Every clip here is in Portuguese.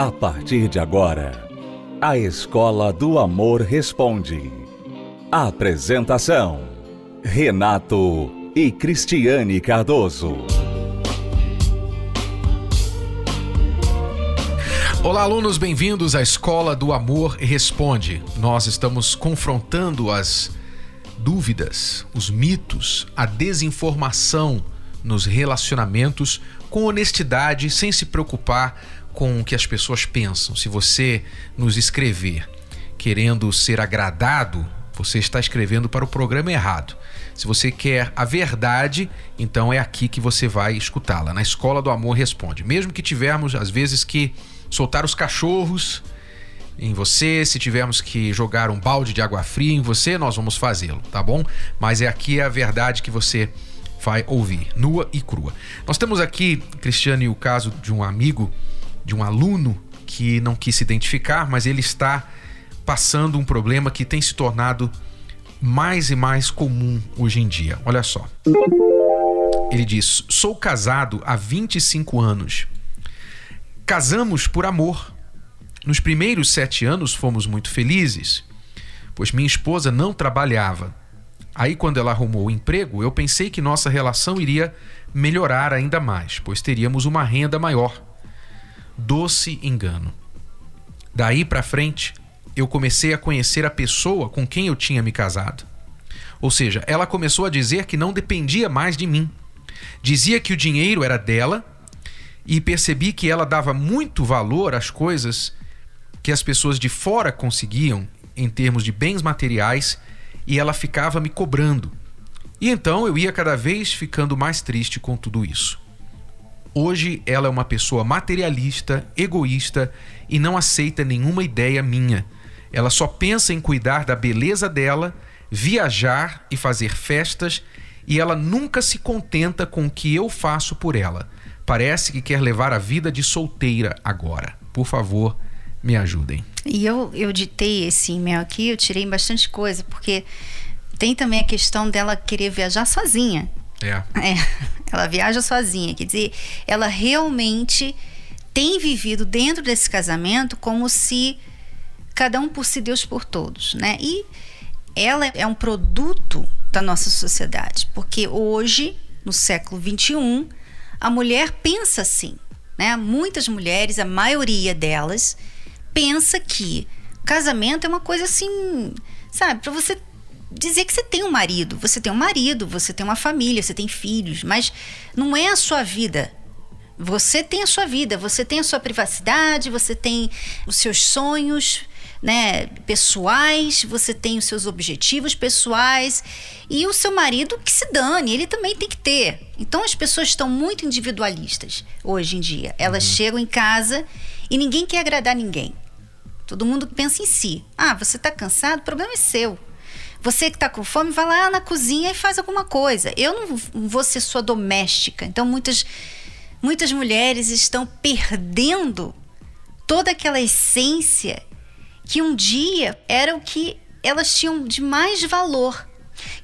A partir de agora, a Escola do Amor Responde. Apresentação: Renato e Cristiane Cardoso. Olá, alunos, bem-vindos à Escola do Amor Responde. Nós estamos confrontando as dúvidas, os mitos, a desinformação nos relacionamentos com honestidade, sem se preocupar com o que as pessoas pensam. Se você nos escrever querendo ser agradado, você está escrevendo para o programa errado. Se você quer a verdade, então é aqui que você vai escutá-la. Na Escola do Amor Responde. Mesmo que tivermos, às vezes, que soltar os cachorros em você, se tivermos que jogar um balde de água fria em você, nós vamos fazê-lo, tá bom? Mas é aqui a verdade que você vai ouvir, nua e crua. Nós temos aqui, Cristiane, o caso de um amigo, de um aluno que não quis se identificar, mas ele está passando um problema que tem se tornado mais e mais comum hoje em dia. Olha só. Ele diz: Sou casado há 25 anos. Casamos por amor. Nos primeiros sete anos fomos muito felizes, pois minha esposa não trabalhava Aí, quando ela arrumou o emprego, eu pensei que nossa relação iria melhorar ainda mais, pois teríamos uma renda maior. Doce engano. Daí para frente, eu comecei a conhecer a pessoa com quem eu tinha me casado. Ou seja, ela começou a dizer que não dependia mais de mim. Dizia que o dinheiro era dela e percebi que ela dava muito valor às coisas que as pessoas de fora conseguiam em termos de bens materiais e ela ficava me cobrando. E então eu ia cada vez ficando mais triste com tudo isso. Hoje ela é uma pessoa materialista, egoísta e não aceita nenhuma ideia minha. Ela só pensa em cuidar da beleza dela, viajar e fazer festas, e ela nunca se contenta com o que eu faço por ela. Parece que quer levar a vida de solteira agora. Por favor, me ajudem. E eu, eu ditei esse e-mail aqui, eu tirei bastante coisa, porque tem também a questão dela querer viajar sozinha. É. é. Ela viaja sozinha, quer dizer, ela realmente tem vivido dentro desse casamento como se cada um por si, Deus por todos, né? E ela é um produto da nossa sociedade, porque hoje, no século 21, a mulher pensa assim, né? Muitas mulheres, a maioria delas, pensa que casamento é uma coisa assim, sabe, para você dizer que você tem um marido, você tem um marido, você tem uma família, você tem filhos, mas não é a sua vida. Você tem a sua vida, você tem a sua privacidade, você tem os seus sonhos, né, pessoais, você tem os seus objetivos pessoais e o seu marido que se dane, ele também tem que ter. Então as pessoas estão muito individualistas hoje em dia. Elas uhum. chegam em casa e ninguém quer agradar ninguém. Todo mundo pensa em si. Ah, você está cansado, o problema é seu. Você que está com fome, vai lá na cozinha e faz alguma coisa. Eu não vou ser sua doméstica. Então, muitas, muitas mulheres estão perdendo toda aquela essência que um dia era o que elas tinham de mais valor,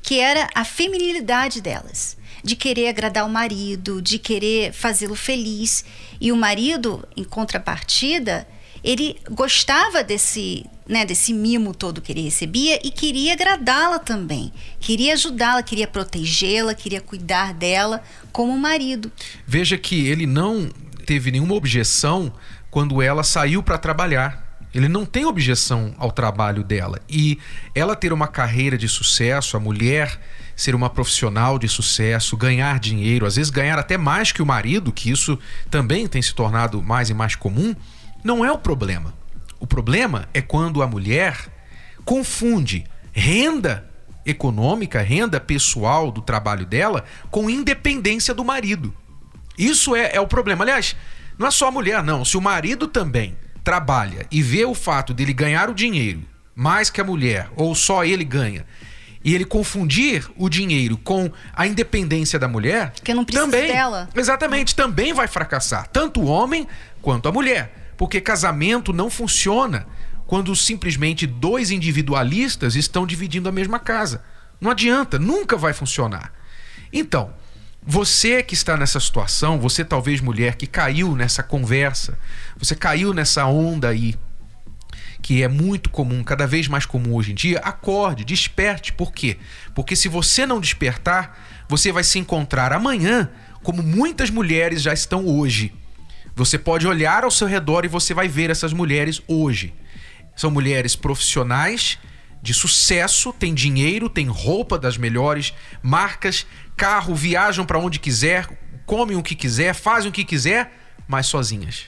que era a feminilidade delas, de querer agradar o marido, de querer fazê-lo feliz. E o marido, em contrapartida, ele gostava desse, né, desse mimo todo que ele recebia e queria agradá-la também. Queria ajudá-la, queria protegê-la, queria cuidar dela como marido. Veja que ele não teve nenhuma objeção quando ela saiu para trabalhar. Ele não tem objeção ao trabalho dela. E ela ter uma carreira de sucesso, a mulher ser uma profissional de sucesso, ganhar dinheiro, às vezes ganhar até mais que o marido, que isso também tem se tornado mais e mais comum, não é o problema. O problema é quando a mulher confunde renda econômica, renda pessoal do trabalho dela, com independência do marido. Isso é, é o problema. Aliás, não é só a mulher, não. Se o marido também trabalha e vê o fato dele ganhar o dinheiro mais que a mulher, ou só ele ganha, e ele confundir o dinheiro com a independência da mulher, que não precisa também, dela. Exatamente, também vai fracassar, tanto o homem quanto a mulher, porque casamento não funciona quando simplesmente dois individualistas estão dividindo a mesma casa. Não adianta, nunca vai funcionar. Então, Você que está nessa situação, você talvez mulher que caiu nessa conversa, você caiu nessa onda aí, que é muito comum, cada vez mais comum hoje em dia, acorde, desperte. Por quê? Porque se você não despertar, você vai se encontrar amanhã como muitas mulheres já estão hoje. Você pode olhar ao seu redor e você vai ver essas mulheres hoje. São mulheres profissionais de sucesso, têm dinheiro, têm roupa das melhores marcas, carro, viajam para onde quiser, comem o que quiser, fazem o que quiser, mas sozinhas.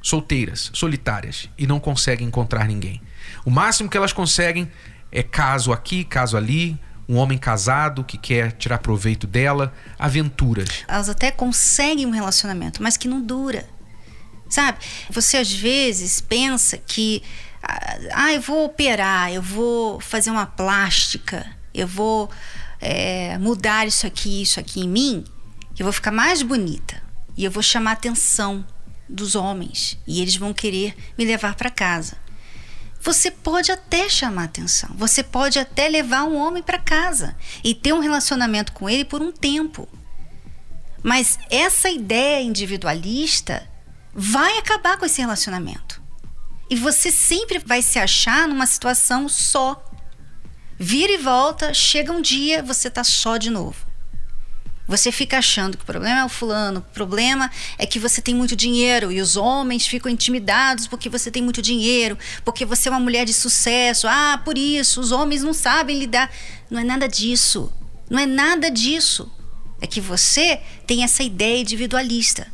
Solteiras, solitárias e não conseguem encontrar ninguém. O máximo que elas conseguem é caso aqui, caso ali, um homem casado que quer tirar proveito dela, aventuras. Elas até conseguem um relacionamento, mas que não dura. Sabe? Você às vezes pensa que ah, eu vou operar, eu vou fazer uma plástica, eu vou é, mudar isso aqui, isso aqui em mim, eu vou ficar mais bonita e eu vou chamar a atenção dos homens e eles vão querer me levar para casa. Você pode até chamar atenção, você pode até levar um homem para casa e ter um relacionamento com ele por um tempo. Mas essa ideia individualista vai acabar com esse relacionamento. E você sempre vai se achar numa situação só. Vira e volta, chega um dia, você tá só de novo. Você fica achando que o problema é o fulano, o problema é que você tem muito dinheiro e os homens ficam intimidados porque você tem muito dinheiro, porque você é uma mulher de sucesso. Ah, por isso, os homens não sabem lidar. Não é nada disso. Não é nada disso. É que você tem essa ideia individualista.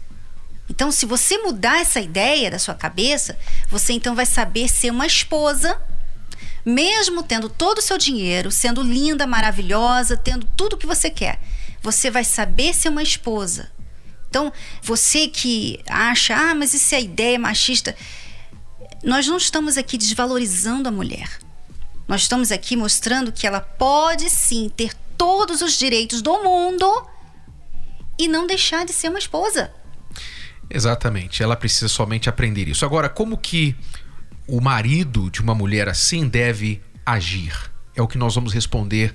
Então, se você mudar essa ideia da sua cabeça, você então vai saber ser uma esposa, mesmo tendo todo o seu dinheiro, sendo linda, maravilhosa, tendo tudo o que você quer. Você vai saber ser uma esposa. Então, você que acha, ah, mas isso é ideia machista. Nós não estamos aqui desvalorizando a mulher. Nós estamos aqui mostrando que ela pode sim ter todos os direitos do mundo e não deixar de ser uma esposa. Exatamente. Ela precisa somente aprender isso. Agora, como que o marido de uma mulher assim deve agir? É o que nós vamos responder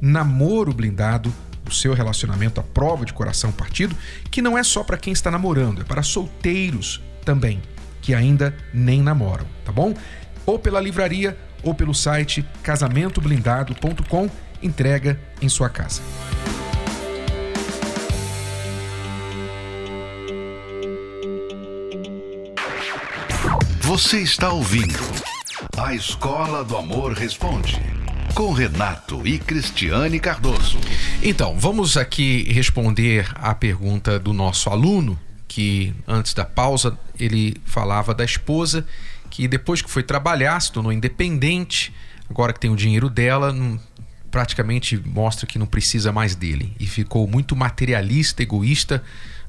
Namoro Blindado, o seu relacionamento à prova de coração partido, que não é só para quem está namorando, é para solteiros também, que ainda nem namoram, tá bom? Ou pela livraria ou pelo site casamentoblindado.com, entrega em sua casa. Você está ouvindo A Escola do Amor Responde com Renato e Cristiane Cardoso. Então, vamos aqui responder a pergunta do nosso aluno, que antes da pausa ele falava da esposa que depois que foi trabalhar se tornou independente, agora que tem o dinheiro dela, praticamente mostra que não precisa mais dele e ficou muito materialista, egoísta,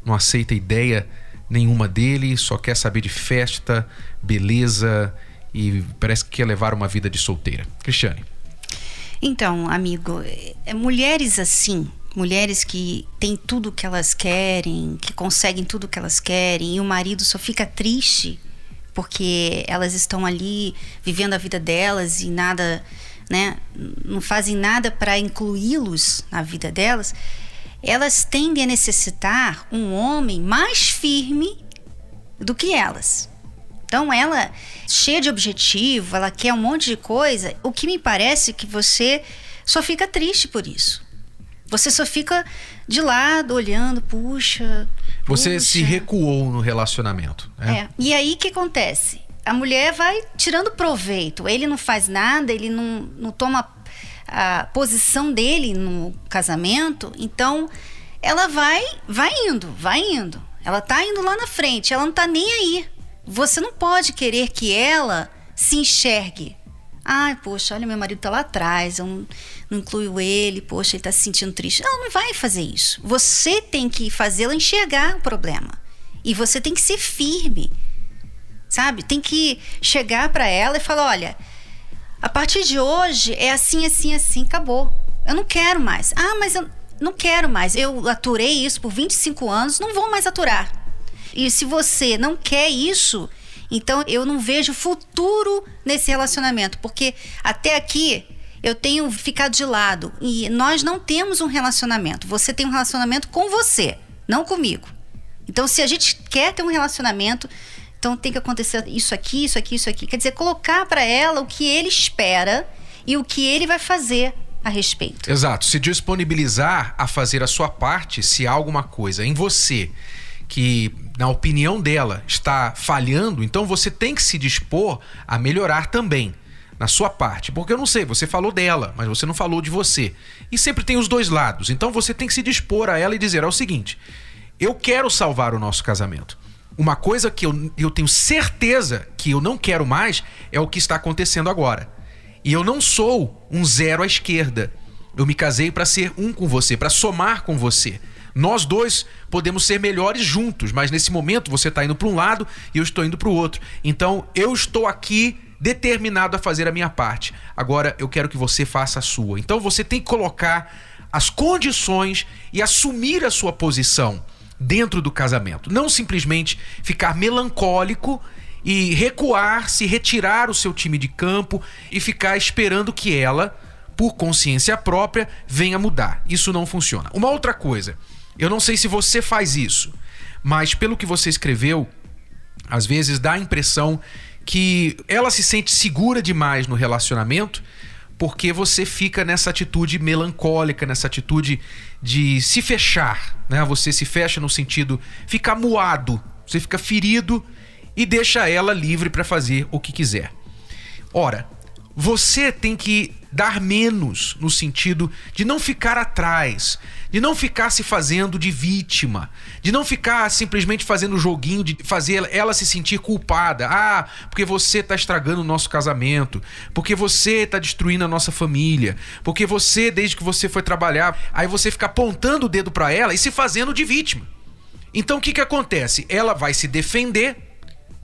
não aceita ideia nenhuma dele, só quer saber de festa, beleza e parece que quer levar uma vida de solteira. Cristiane. Então, amigo, é, mulheres assim, mulheres que têm tudo que elas querem, que conseguem tudo que elas querem, e o marido só fica triste porque elas estão ali vivendo a vida delas e nada, né, não fazem nada para incluí-los na vida delas elas tendem a necessitar um homem mais firme do que elas. Então ela cheia de objetivo, ela quer um monte de coisa. O que me parece que você só fica triste por isso. Você só fica de lado, olhando, puxa. Você puxa. se recuou no relacionamento. Né? É. E aí o que acontece? A mulher vai tirando proveito. Ele não faz nada, ele não, não toma a posição dele no casamento, então ela vai, vai indo, vai indo. Ela tá indo lá na frente, ela não tá nem aí. Você não pode querer que ela se enxergue. Ai, poxa, olha, meu marido tá lá atrás, eu não, não incluo ele, poxa, ele tá se sentindo triste. Ela não vai fazer isso. Você tem que fazê-la enxergar o problema. E você tem que ser firme. Sabe? Tem que chegar para ela e falar: olha, a partir de hoje é assim, assim, assim, acabou. Eu não quero mais. Ah, mas eu não quero mais. Eu aturei isso por 25 anos, não vou mais aturar. E se você não quer isso, então eu não vejo futuro nesse relacionamento, porque até aqui eu tenho ficado de lado e nós não temos um relacionamento. Você tem um relacionamento com você, não comigo. Então, se a gente quer ter um relacionamento, então tem que acontecer isso aqui, isso aqui, isso aqui. Quer dizer, colocar para ela o que ele espera e o que ele vai fazer a respeito. Exato. Se disponibilizar a fazer a sua parte se há alguma coisa em você que, na opinião dela, está falhando, então você tem que se dispor a melhorar também na sua parte. Porque eu não sei, você falou dela, mas você não falou de você. E sempre tem os dois lados. Então você tem que se dispor a ela e dizer: é o seguinte, eu quero salvar o nosso casamento. Uma coisa que eu, eu tenho certeza que eu não quero mais é o que está acontecendo agora. E eu não sou um zero à esquerda. Eu me casei para ser um com você, para somar com você. Nós dois podemos ser melhores juntos, mas nesse momento você está indo para um lado e eu estou indo para o outro. Então eu estou aqui determinado a fazer a minha parte. Agora eu quero que você faça a sua. Então você tem que colocar as condições e assumir a sua posição dentro do casamento. Não simplesmente ficar melancólico e recuar, se retirar o seu time de campo e ficar esperando que ela, por consciência própria, venha mudar. Isso não funciona. Uma outra coisa, eu não sei se você faz isso, mas pelo que você escreveu, às vezes dá a impressão que ela se sente segura demais no relacionamento porque você fica nessa atitude melancólica, nessa atitude de se fechar, né? Você se fecha no sentido ficar moado, você fica ferido e deixa ela livre para fazer o que quiser. Ora, você tem que dar menos no sentido de não ficar atrás, de não ficar se fazendo de vítima, de não ficar simplesmente fazendo joguinho de fazer ela se sentir culpada. Ah, porque você está estragando o nosso casamento, porque você está destruindo a nossa família, porque você desde que você foi trabalhar, aí você fica apontando o dedo para ela e se fazendo de vítima. Então o que que acontece? Ela vai se defender,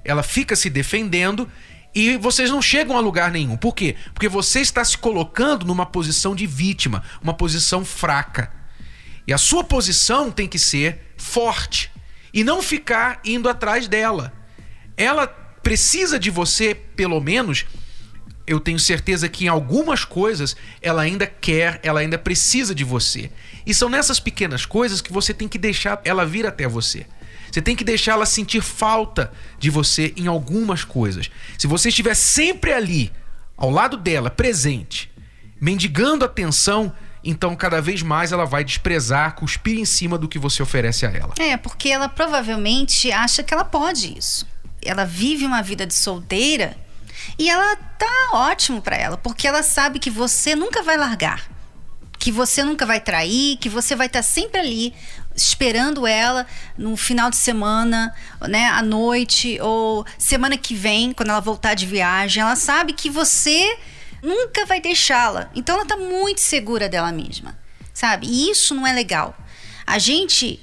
ela fica se defendendo e vocês não chegam a lugar nenhum. Por quê? Porque você está se colocando numa posição de vítima, uma posição fraca. E a sua posição tem que ser forte e não ficar indo atrás dela. Ela precisa de você, pelo menos, eu tenho certeza que em algumas coisas ela ainda quer, ela ainda precisa de você. E são nessas pequenas coisas que você tem que deixar ela vir até você. Você tem que deixar ela sentir falta de você em algumas coisas. Se você estiver sempre ali, ao lado dela, presente, mendigando atenção, então cada vez mais ela vai desprezar, cuspir em cima do que você oferece a ela. É, porque ela provavelmente acha que ela pode isso. Ela vive uma vida de solteira e ela tá ótimo para ela, porque ela sabe que você nunca vai largar, que você nunca vai trair, que você vai estar sempre ali esperando ela no final de semana, né, à noite ou semana que vem, quando ela voltar de viagem, ela sabe que você nunca vai deixá-la. Então ela tá muito segura dela mesma, sabe? E isso não é legal. A gente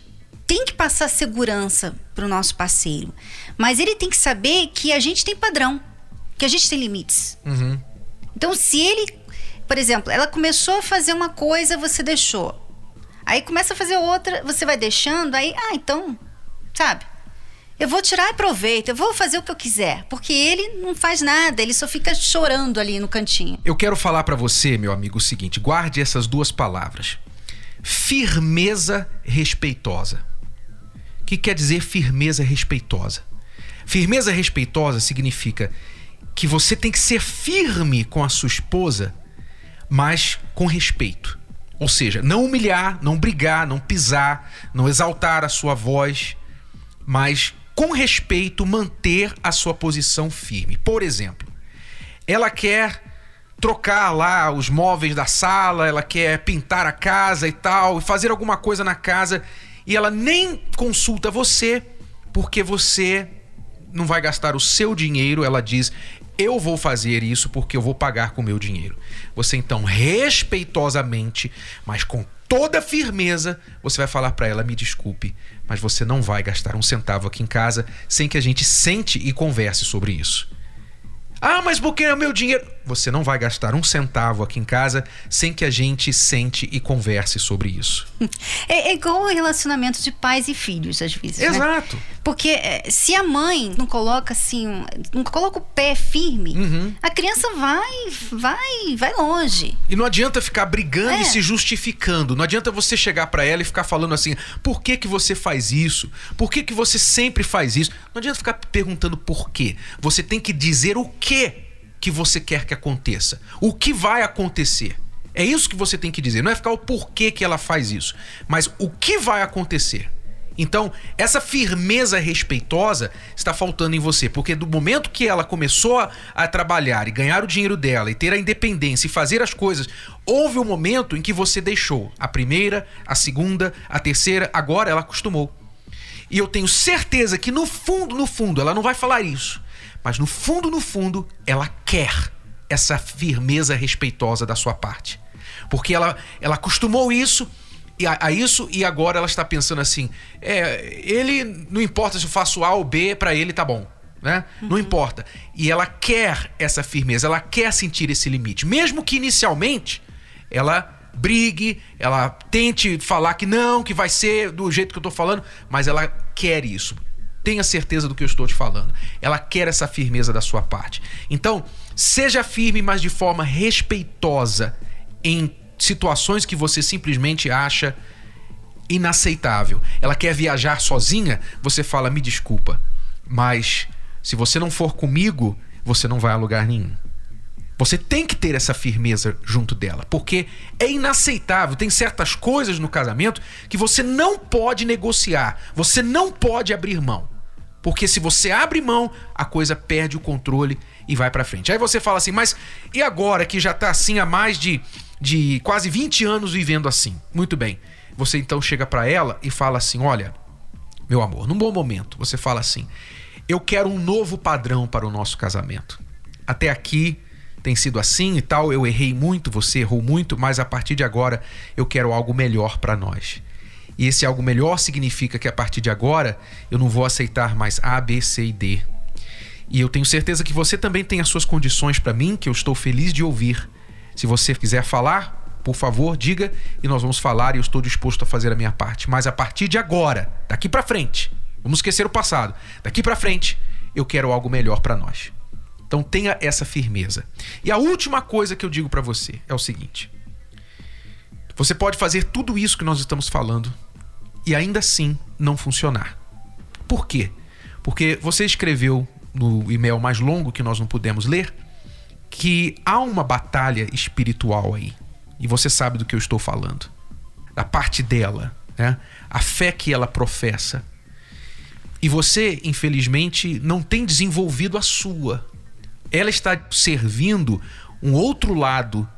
tem que passar segurança pro nosso parceiro, mas ele tem que saber que a gente tem padrão, que a gente tem limites. Uhum. Então se ele, por exemplo, ela começou a fazer uma coisa, você deixou. Aí começa a fazer outra, você vai deixando, aí, ah, então, sabe? Eu vou tirar proveito, eu vou fazer o que eu quiser, porque ele não faz nada, ele só fica chorando ali no cantinho. Eu quero falar para você, meu amigo, o seguinte: guarde essas duas palavras. Firmeza respeitosa. O que quer dizer firmeza respeitosa? Firmeza respeitosa significa que você tem que ser firme com a sua esposa, mas com respeito. Ou seja, não humilhar, não brigar, não pisar, não exaltar a sua voz, mas com respeito manter a sua posição firme. Por exemplo, ela quer trocar lá os móveis da sala, ela quer pintar a casa e tal, fazer alguma coisa na casa e ela nem consulta você porque você não vai gastar o seu dinheiro, ela diz: "Eu vou fazer isso porque eu vou pagar com o meu dinheiro". Você então respeitosamente, mas com toda firmeza, você vai falar para ela: "Me desculpe, mas você não vai gastar um centavo aqui em casa sem que a gente sente e converse sobre isso". Ah, mas porque é o meu dinheiro. Você não vai gastar um centavo aqui em casa sem que a gente sente e converse sobre isso. É, é igual o relacionamento de pais e filhos, às vezes. Né? Exato. Né? Porque é, se a mãe não coloca assim, não coloca o pé firme, uhum. a criança vai, vai, vai longe. E não adianta ficar brigando é. e se justificando. Não adianta você chegar para ela e ficar falando assim: por que que você faz isso? Por que que você sempre faz isso? Não adianta ficar perguntando por quê. Você tem que dizer o que que você quer que aconteça. O que vai acontecer. É isso que você tem que dizer. Não é ficar o porquê que ela faz isso, mas o que vai acontecer. Então, essa firmeza respeitosa está faltando em você, porque do momento que ela começou a, a, trabalhar e ganhar o dinheiro dela e ter a independência e fazer as coisas, houve um momento em que você deixou a primeira, a segunda, a terceira, agora ela acostumou. E eu tenho certeza que no fundo, no fundo, ela não vai falar isso, mas no fundo, no fundo, ela quer essa firmeza respeitosa da sua parte. Porque ela, ela acostumou isso a, a, isso e agora ela está pensando assim: é, ele não importa se eu faço A ou B, para ele tá bom. Né? Uhum. Não importa. E ela quer essa firmeza, ela quer sentir esse limite. Mesmo que inicialmente ela brigue, ela tente falar que não, que vai ser do jeito que eu tô falando, mas ela quer isso. Tenha certeza do que eu estou te falando. Ela quer essa firmeza da sua parte. Então, seja firme, mas de forma respeitosa em situações que você simplesmente acha inaceitável. Ela quer viajar sozinha, você fala: "Me desculpa, mas se você não for comigo, você não vai a lugar nenhum". Você tem que ter essa firmeza junto dela, porque é inaceitável. Tem certas coisas no casamento que você não pode negociar, você não pode abrir mão. Porque se você abre mão, a coisa perde o controle e vai para frente. Aí você fala assim: "Mas e agora que já tá assim há mais de de quase 20 anos vivendo assim. Muito bem. Você então chega para ela e fala assim: Olha, meu amor, num bom momento, você fala assim: Eu quero um novo padrão para o nosso casamento. Até aqui tem sido assim e tal, eu errei muito, você errou muito, mas a partir de agora eu quero algo melhor para nós. E esse algo melhor significa que a partir de agora eu não vou aceitar mais A, B, C e D. E eu tenho certeza que você também tem as suas condições para mim, que eu estou feliz de ouvir. Se você quiser falar, por favor, diga e nós vamos falar e eu estou disposto a fazer a minha parte. Mas a partir de agora, daqui para frente, vamos esquecer o passado. Daqui para frente, eu quero algo melhor para nós. Então tenha essa firmeza. E a última coisa que eu digo para você é o seguinte: você pode fazer tudo isso que nós estamos falando e ainda assim não funcionar. Por quê? Porque você escreveu no e-mail mais longo que nós não pudemos ler que há uma batalha espiritual aí. E você sabe do que eu estou falando. Da parte dela, né? A fé que ela professa. E você, infelizmente, não tem desenvolvido a sua. Ela está servindo um outro lado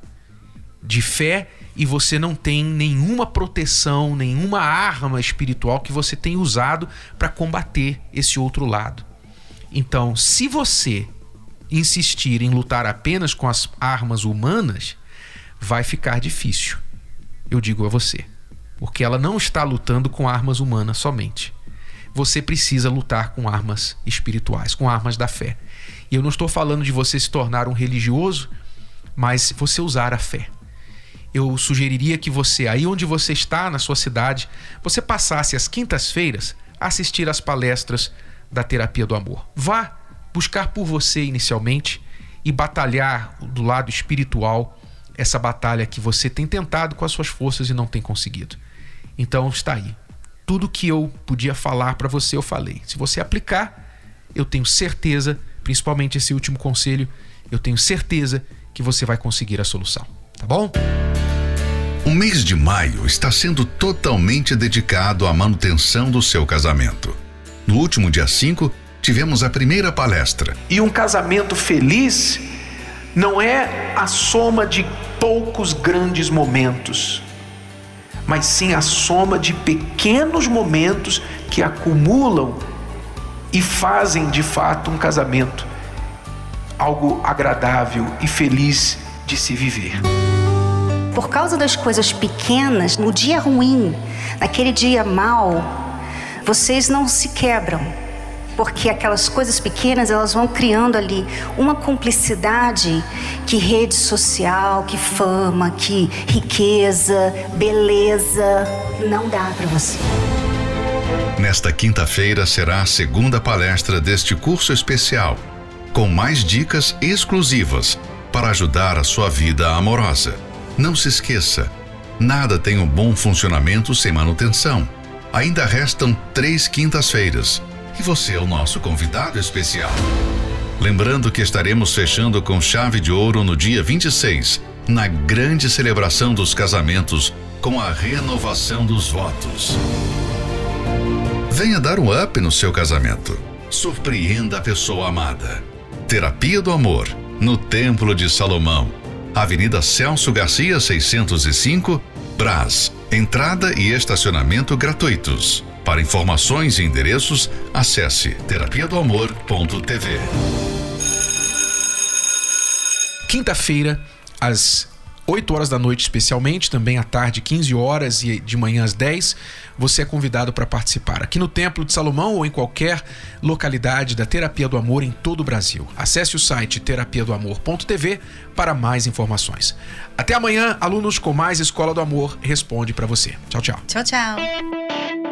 de fé e você não tem nenhuma proteção, nenhuma arma espiritual que você tem usado para combater esse outro lado. Então, se você insistir em lutar apenas com as armas humanas, vai ficar difícil. Eu digo a você. Porque ela não está lutando com armas humanas somente. Você precisa lutar com armas espirituais, com armas da fé. E eu não estou falando de você se tornar um religioso, mas você usar a fé. Eu sugeriria que você, aí onde você está, na sua cidade, você passasse as quintas-feiras a assistir às palestras da terapia do amor. Vá buscar por você inicialmente e batalhar do lado espiritual essa batalha que você tem tentado com as suas forças e não tem conseguido. Então está aí. Tudo que eu podia falar para você eu falei. Se você aplicar, eu tenho certeza, principalmente esse último conselho, eu tenho certeza que você vai conseguir a solução. Tá bom? O mês de maio está sendo totalmente dedicado à manutenção do seu casamento. No último dia 5, tivemos a primeira palestra. E um casamento feliz não é a soma de poucos grandes momentos, mas sim a soma de pequenos momentos que acumulam e fazem de fato um casamento algo agradável e feliz de se viver. Por causa das coisas pequenas, no dia ruim, naquele dia mal, vocês não se quebram. Porque aquelas coisas pequenas, elas vão criando ali uma cumplicidade que rede social, que fama, que riqueza, beleza, não dá para você. Nesta quinta-feira será a segunda palestra deste curso especial, com mais dicas exclusivas para ajudar a sua vida amorosa. Não se esqueça, nada tem um bom funcionamento sem manutenção. Ainda restam três quintas-feiras e você é o nosso convidado especial. Lembrando que estaremos fechando com chave de ouro no dia 26, na grande celebração dos casamentos com a renovação dos votos. Venha dar um up no seu casamento. Surpreenda a pessoa amada. Terapia do Amor, no Templo de Salomão Avenida Celso Garcia 605, Brás. Entrada e estacionamento gratuitos. Para informações e endereços, acesse terapia do amor.tv. Quinta-feira, às 8 horas da noite, especialmente, também à tarde, 15 horas e de manhã às 10, você é convidado para participar aqui no Templo de Salomão ou em qualquer localidade da Terapia do Amor em todo o Brasil. Acesse o site terapiadoamor.tv para mais informações. Até amanhã, alunos com mais Escola do Amor responde para você. Tchau, tchau. Tchau, tchau.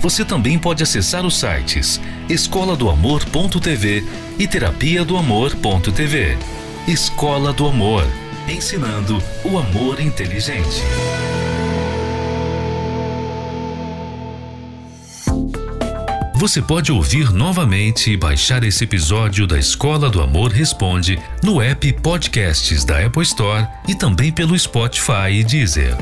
você também pode acessar os sites escoladoamor.tv e terapia do amor.tv. Escola do Amor, ensinando o amor inteligente. Você pode ouvir novamente e baixar esse episódio da Escola do Amor Responde no app Podcasts da Apple Store e também pelo Spotify e Deezer.